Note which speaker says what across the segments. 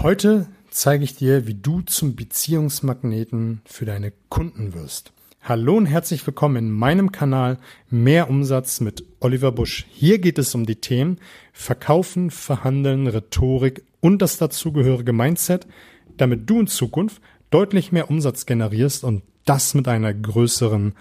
Speaker 1: Heute zeige ich dir, wie du zum Beziehungsmagneten für deine Kunden wirst. Hallo und herzlich willkommen in meinem Kanal Mehr Umsatz mit Oliver Busch. Hier geht es um die Themen Verkaufen, Verhandeln, Rhetorik und das dazugehörige Mindset, damit du in Zukunft deutlich mehr Umsatz generierst und das mit einer größeren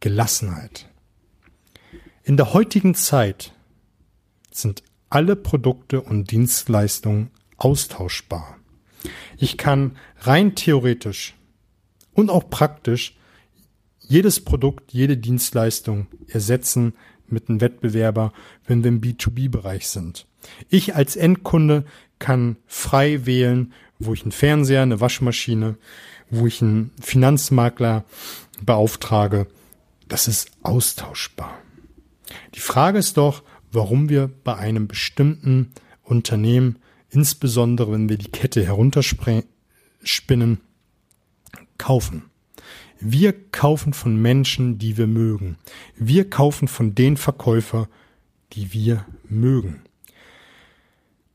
Speaker 1: Gelassenheit. In der heutigen Zeit sind alle Produkte und Dienstleistungen austauschbar. Ich kann rein theoretisch und auch praktisch jedes Produkt, jede Dienstleistung ersetzen mit einem Wettbewerber, wenn wir im B2B-Bereich sind. Ich als Endkunde kann frei wählen, wo ich einen Fernseher, eine Waschmaschine, wo ich einen Finanzmakler beauftrage. Das ist austauschbar. Die Frage ist doch, warum wir bei einem bestimmten Unternehmen, insbesondere wenn wir die Kette herunterspinnen, kaufen. Wir kaufen von Menschen, die wir mögen. Wir kaufen von den Verkäufer, die wir mögen.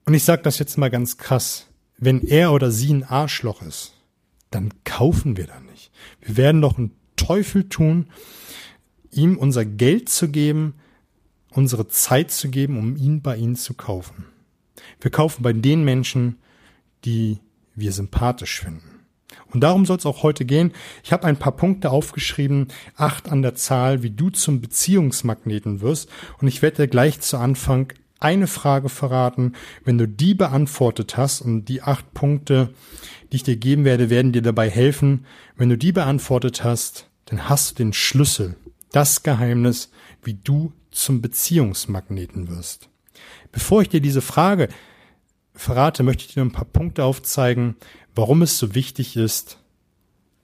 Speaker 1: Und ich sage das jetzt mal ganz krass. Wenn er oder sie ein Arschloch ist, dann kaufen wir da nicht. Wir werden doch einen Teufel tun, ihm unser Geld zu geben, unsere Zeit zu geben, um ihn bei ihnen zu kaufen. Wir kaufen bei den Menschen, die wir sympathisch finden. Und darum soll es auch heute gehen. Ich habe ein paar Punkte aufgeschrieben, acht an der Zahl, wie du zum Beziehungsmagneten wirst. Und ich werde dir gleich zu Anfang eine Frage verraten. Wenn du die beantwortet hast und die acht Punkte, die ich dir geben werde, werden dir dabei helfen. Wenn du die beantwortet hast, dann hast du den Schlüssel, das Geheimnis, wie du zum Beziehungsmagneten wirst. Bevor ich dir diese Frage verrate, möchte ich dir ein paar Punkte aufzeigen, warum es so wichtig ist,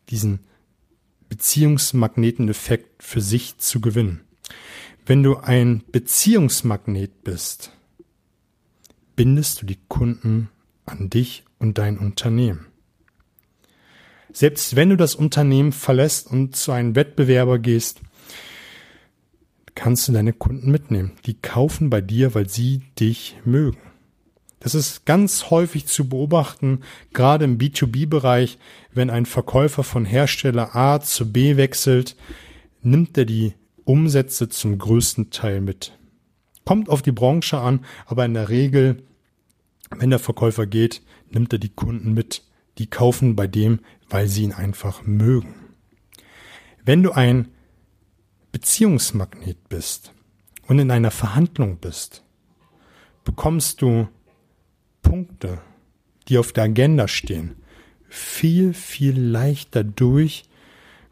Speaker 1: diesen Beziehungsmagneteneffekt für sich zu gewinnen. Wenn du ein Beziehungsmagnet bist, bindest du die Kunden an dich und dein Unternehmen. Selbst wenn du das Unternehmen verlässt und zu einem Wettbewerber gehst, kannst du deine Kunden mitnehmen. Die kaufen bei dir, weil sie dich mögen. Das ist ganz häufig zu beobachten, gerade im B2B-Bereich, wenn ein Verkäufer von Hersteller A zu B wechselt, nimmt er die Umsätze zum größten Teil mit. Kommt auf die Branche an, aber in der Regel, wenn der Verkäufer geht, nimmt er die Kunden mit. Die kaufen bei dem, weil sie ihn einfach mögen. Wenn du ein Beziehungsmagnet bist und in einer Verhandlung bist, bekommst du Punkte, die auf der Agenda stehen, viel, viel leichter durch,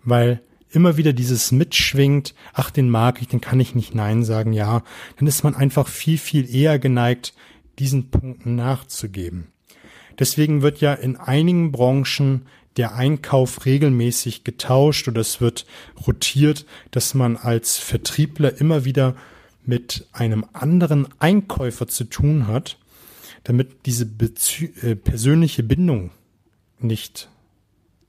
Speaker 1: weil immer wieder dieses mitschwingt, ach, den mag ich, den kann ich nicht Nein sagen, ja, dann ist man einfach viel, viel eher geneigt, diesen Punkten nachzugeben. Deswegen wird ja in einigen Branchen der Einkauf regelmäßig getauscht oder es wird rotiert, dass man als Vertriebler immer wieder mit einem anderen Einkäufer zu tun hat, damit diese Bezü äh, persönliche Bindung nicht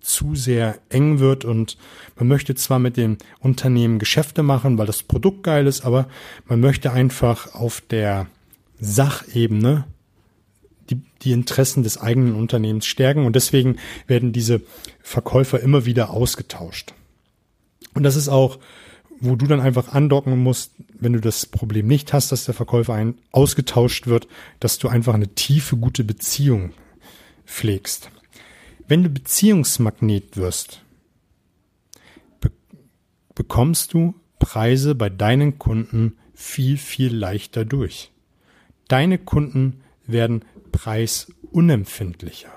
Speaker 1: zu sehr eng wird. Und man möchte zwar mit dem Unternehmen Geschäfte machen, weil das Produkt geil ist, aber man möchte einfach auf der Sachebene die, die Interessen des eigenen Unternehmens stärken und deswegen werden diese Verkäufer immer wieder ausgetauscht. Und das ist auch, wo du dann einfach andocken musst, wenn du das Problem nicht hast, dass der Verkäufer ein ausgetauscht wird, dass du einfach eine tiefe, gute Beziehung pflegst. Wenn du Beziehungsmagnet wirst, be bekommst du Preise bei deinen Kunden viel, viel leichter durch. Deine Kunden werden preisunempfindlicher.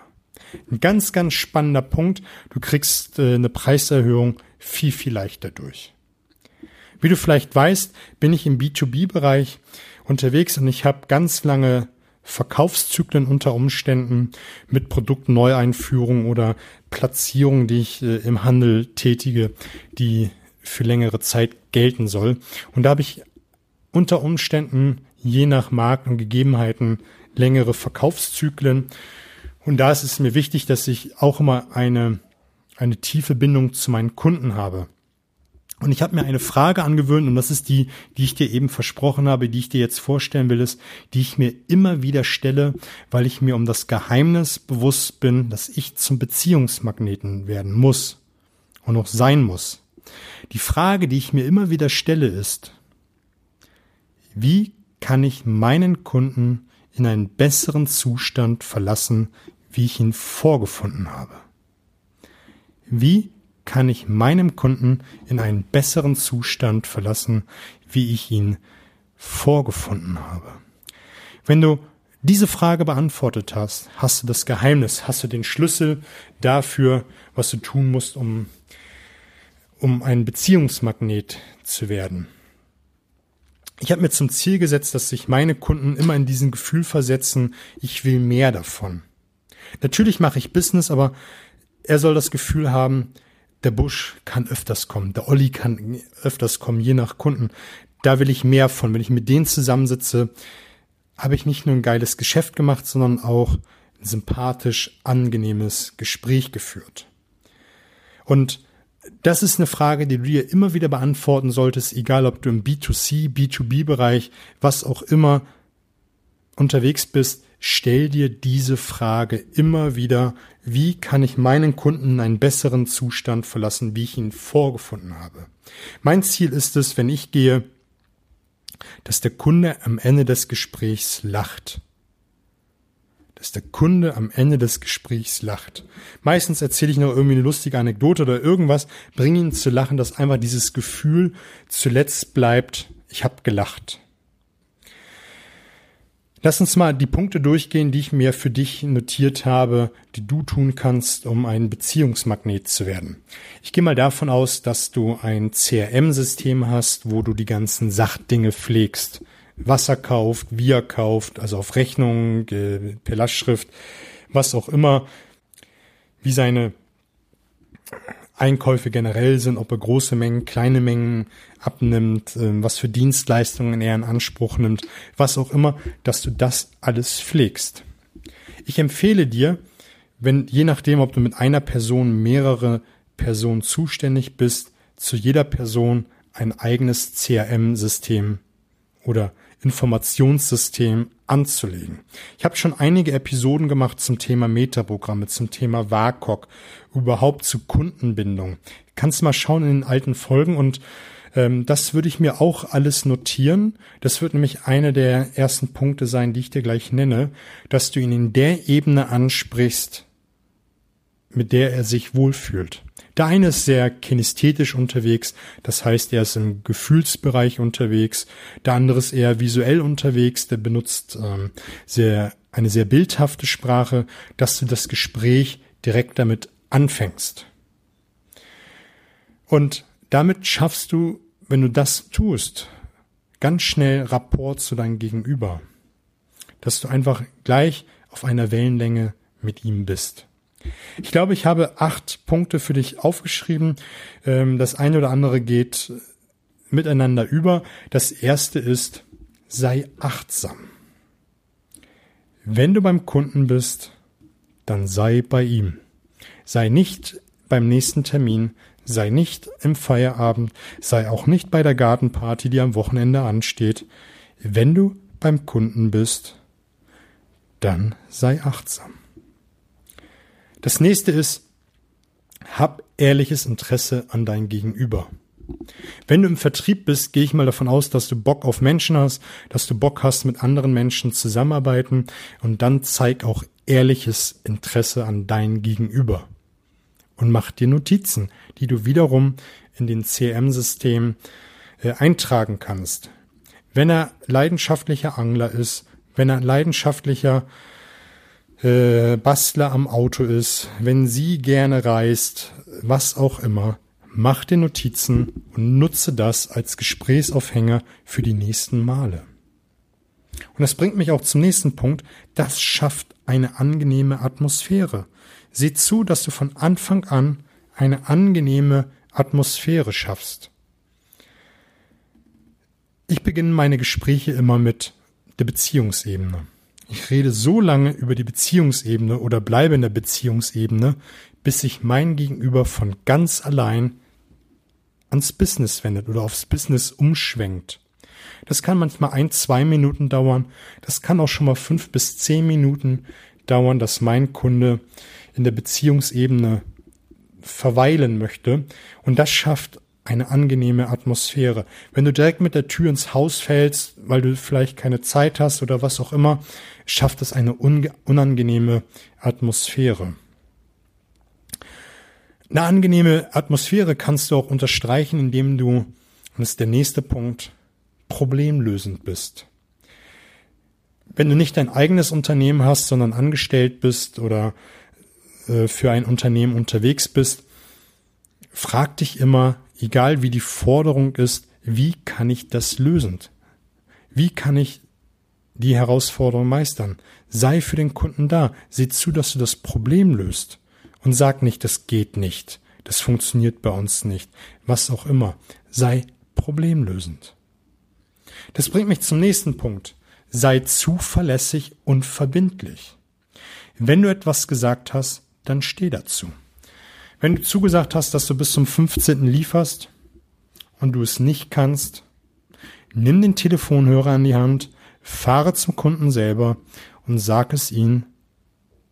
Speaker 1: Ein ganz, ganz spannender Punkt. Du kriegst äh, eine Preiserhöhung viel, viel leichter durch. Wie du vielleicht weißt, bin ich im B2B-Bereich unterwegs und ich habe ganz lange Verkaufszyklen unter Umständen mit Produktneueinführung oder Platzierung, die ich äh, im Handel tätige, die für längere Zeit gelten soll. Und da habe ich unter Umständen je nach Markt und Gegebenheiten längere Verkaufszyklen. Und da ist es mir wichtig, dass ich auch immer eine, eine tiefe Bindung zu meinen Kunden habe. Und ich habe mir eine Frage angewöhnt, und das ist die, die ich dir eben versprochen habe, die ich dir jetzt vorstellen will, ist, die ich mir immer wieder stelle, weil ich mir um das Geheimnis bewusst bin, dass ich zum Beziehungsmagneten werden muss und auch sein muss. Die Frage, die ich mir immer wieder stelle, ist, wie kann ich meinen Kunden in einen besseren Zustand verlassen, wie ich ihn vorgefunden habe? Wie kann ich meinem Kunden in einen besseren Zustand verlassen, wie ich ihn vorgefunden habe? Wenn du diese Frage beantwortet hast, hast du das Geheimnis, hast du den Schlüssel dafür, was du tun musst, um, um ein Beziehungsmagnet zu werden. Ich habe mir zum Ziel gesetzt, dass sich meine Kunden immer in diesen Gefühl versetzen, ich will mehr davon. Natürlich mache ich Business, aber er soll das Gefühl haben, der Busch kann öfters kommen, der Olli kann öfters kommen, je nach Kunden. Da will ich mehr von. Wenn ich mit denen zusammensitze, habe ich nicht nur ein geiles Geschäft gemacht, sondern auch ein sympathisch, angenehmes Gespräch geführt. Und das ist eine Frage, die du dir immer wieder beantworten solltest, egal ob du im B2C, B2B-Bereich, was auch immer unterwegs bist. Stell dir diese Frage immer wieder, wie kann ich meinen Kunden in einen besseren Zustand verlassen, wie ich ihn vorgefunden habe. Mein Ziel ist es, wenn ich gehe, dass der Kunde am Ende des Gesprächs lacht. Dass der Kunde am Ende des Gesprächs lacht. Meistens erzähle ich noch irgendwie eine lustige Anekdote oder irgendwas, bringe ihn zu lachen, dass einfach dieses Gefühl zuletzt bleibt, ich habe gelacht. Lass uns mal die Punkte durchgehen, die ich mir für dich notiert habe, die du tun kannst, um ein Beziehungsmagnet zu werden. Ich gehe mal davon aus, dass du ein CRM-System hast, wo du die ganzen Sachdinge pflegst. Wasser kauft, wie er kauft, also auf Rechnung, per Lastschrift, was auch immer, wie seine Einkäufe generell sind, ob er große Mengen, kleine Mengen abnimmt, ähm, was für Dienstleistungen er in Anspruch nimmt, was auch immer, dass du das alles pflegst. Ich empfehle dir, wenn je nachdem, ob du mit einer Person mehrere Personen zuständig bist, zu jeder Person ein eigenes CRM-System oder Informationssystem anzulegen. Ich habe schon einige Episoden gemacht zum Thema Metaprogramme, zum Thema WACOG, überhaupt zu Kundenbindung. Kannst mal schauen in den alten Folgen und ähm, das würde ich mir auch alles notieren. Das wird nämlich einer der ersten Punkte sein, die ich dir gleich nenne, dass du ihn in der Ebene ansprichst, mit der er sich wohlfühlt. Der eine ist sehr kinesthetisch unterwegs, das heißt, er ist im Gefühlsbereich unterwegs. Der andere ist eher visuell unterwegs, der benutzt ähm, sehr, eine sehr bildhafte Sprache, dass du das Gespräch direkt damit anfängst. Und damit schaffst du, wenn du das tust, ganz schnell Rapport zu deinem Gegenüber. Dass du einfach gleich auf einer Wellenlänge mit ihm bist. Ich glaube, ich habe acht Punkte für dich aufgeschrieben. Ähm, das eine oder andere geht miteinander über. Das erste ist, sei achtsam. Wenn du beim Kunden bist, dann sei bei ihm. Sei nicht beim nächsten Termin, sei nicht im Feierabend, sei auch nicht bei der Gartenparty, die am Wochenende ansteht. Wenn du beim Kunden bist, dann sei achtsam. Das nächste ist, hab ehrliches Interesse an dein Gegenüber. Wenn du im Vertrieb bist, gehe ich mal davon aus, dass du Bock auf Menschen hast, dass du Bock hast, mit anderen Menschen zusammenarbeiten und dann zeig auch ehrliches Interesse an dein Gegenüber. Und mach dir Notizen, die du wiederum in den CM-System äh, eintragen kannst. Wenn er leidenschaftlicher Angler ist, wenn er leidenschaftlicher äh, Bastler am Auto ist, wenn sie gerne reist, was auch immer, mach dir Notizen und nutze das als Gesprächsaufhänger für die nächsten Male. Und das bringt mich auch zum nächsten Punkt. Das schafft eine angenehme Atmosphäre. Sieh zu, dass du von Anfang an eine angenehme Atmosphäre schaffst. Ich beginne meine Gespräche immer mit der Beziehungsebene. Ich rede so lange über die Beziehungsebene oder bleibe in der Beziehungsebene, bis sich mein Gegenüber von ganz allein ans Business wendet oder aufs Business umschwenkt. Das kann manchmal ein, zwei Minuten dauern. Das kann auch schon mal fünf bis zehn Minuten dauern, dass mein Kunde in der Beziehungsebene verweilen möchte. Und das schafft eine angenehme Atmosphäre. Wenn du direkt mit der Tür ins Haus fällst, weil du vielleicht keine Zeit hast oder was auch immer, schafft es eine unangenehme Atmosphäre. Eine angenehme Atmosphäre kannst du auch unterstreichen, indem du, und das ist der nächste Punkt, problemlösend bist. Wenn du nicht dein eigenes Unternehmen hast, sondern angestellt bist oder äh, für ein Unternehmen unterwegs bist, frag dich immer, egal wie die Forderung ist, wie kann ich das lösen? Wie kann ich die Herausforderung meistern? Sei für den Kunden da. Sieh zu, dass du das Problem löst. Und sag nicht, das geht nicht. Das funktioniert bei uns nicht. Was auch immer. Sei problemlösend. Das bringt mich zum nächsten Punkt. Sei zuverlässig und verbindlich. Wenn du etwas gesagt hast, dann steh dazu. Wenn du zugesagt hast, dass du bis zum 15. lieferst und du es nicht kannst, nimm den Telefonhörer in die Hand, fahre zum Kunden selber und sag es ihm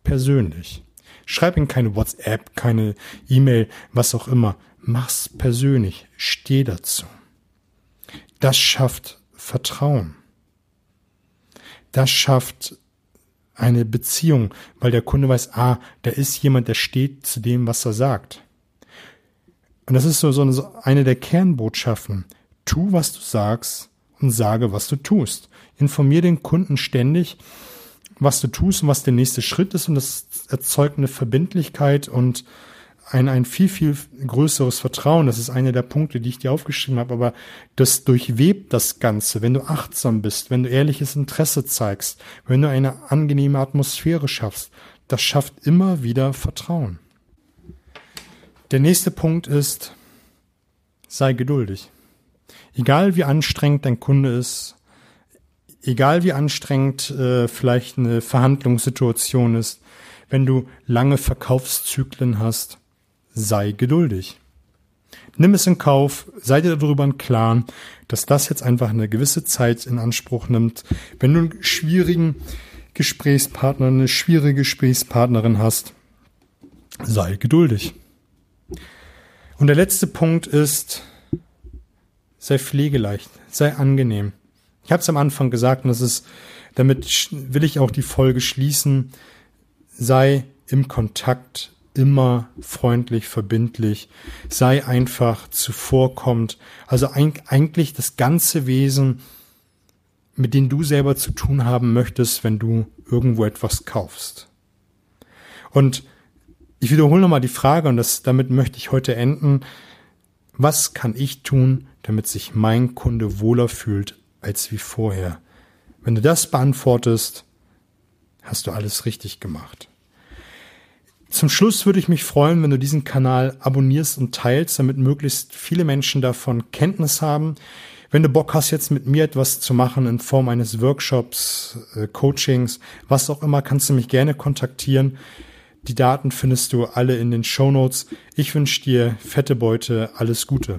Speaker 1: persönlich. Schreib ihm keine WhatsApp, keine E-Mail, was auch immer. Mach's persönlich. Steh dazu. Das schafft Vertrauen. Das schafft eine Beziehung, weil der Kunde weiß, ah, da ist jemand, der steht zu dem, was er sagt. Und das ist so, so eine der Kernbotschaften. Tu, was du sagst und sage, was du tust. Informier den Kunden ständig, was du tust und was der nächste Schritt ist und das erzeugt eine Verbindlichkeit und ein, ein viel, viel größeres Vertrauen. Das ist einer der Punkte, die ich dir aufgeschrieben habe, aber das durchwebt das Ganze, wenn du achtsam bist, wenn du ehrliches Interesse zeigst, wenn du eine angenehme Atmosphäre schaffst. Das schafft immer wieder Vertrauen. Der nächste Punkt ist, sei geduldig. Egal wie anstrengend dein Kunde ist, egal wie anstrengend äh, vielleicht eine Verhandlungssituation ist, wenn du lange Verkaufszyklen hast, sei geduldig. Nimm es in Kauf, sei dir darüber im Klaren, dass das jetzt einfach eine gewisse Zeit in Anspruch nimmt. Wenn du einen schwierigen Gesprächspartner, eine schwierige Gesprächspartnerin hast, sei geduldig. Und der letzte Punkt ist, sei pflegeleicht, sei angenehm. Ich habe es am Anfang gesagt und das ist, damit will ich auch die Folge schließen, sei im Kontakt immer freundlich, verbindlich, sei einfach zuvorkommend. Also eigentlich das ganze Wesen, mit dem du selber zu tun haben möchtest, wenn du irgendwo etwas kaufst. Und ich wiederhole nochmal die Frage, und das, damit möchte ich heute enden. Was kann ich tun, damit sich mein Kunde wohler fühlt als wie vorher? Wenn du das beantwortest, hast du alles richtig gemacht. Zum Schluss würde ich mich freuen, wenn du diesen Kanal abonnierst und teilst, damit möglichst viele Menschen davon Kenntnis haben. Wenn du Bock hast, jetzt mit mir etwas zu machen in Form eines Workshops, äh, Coachings, was auch immer, kannst du mich gerne kontaktieren. Die Daten findest du alle in den Show Notes. Ich wünsche dir fette Beute, alles Gute.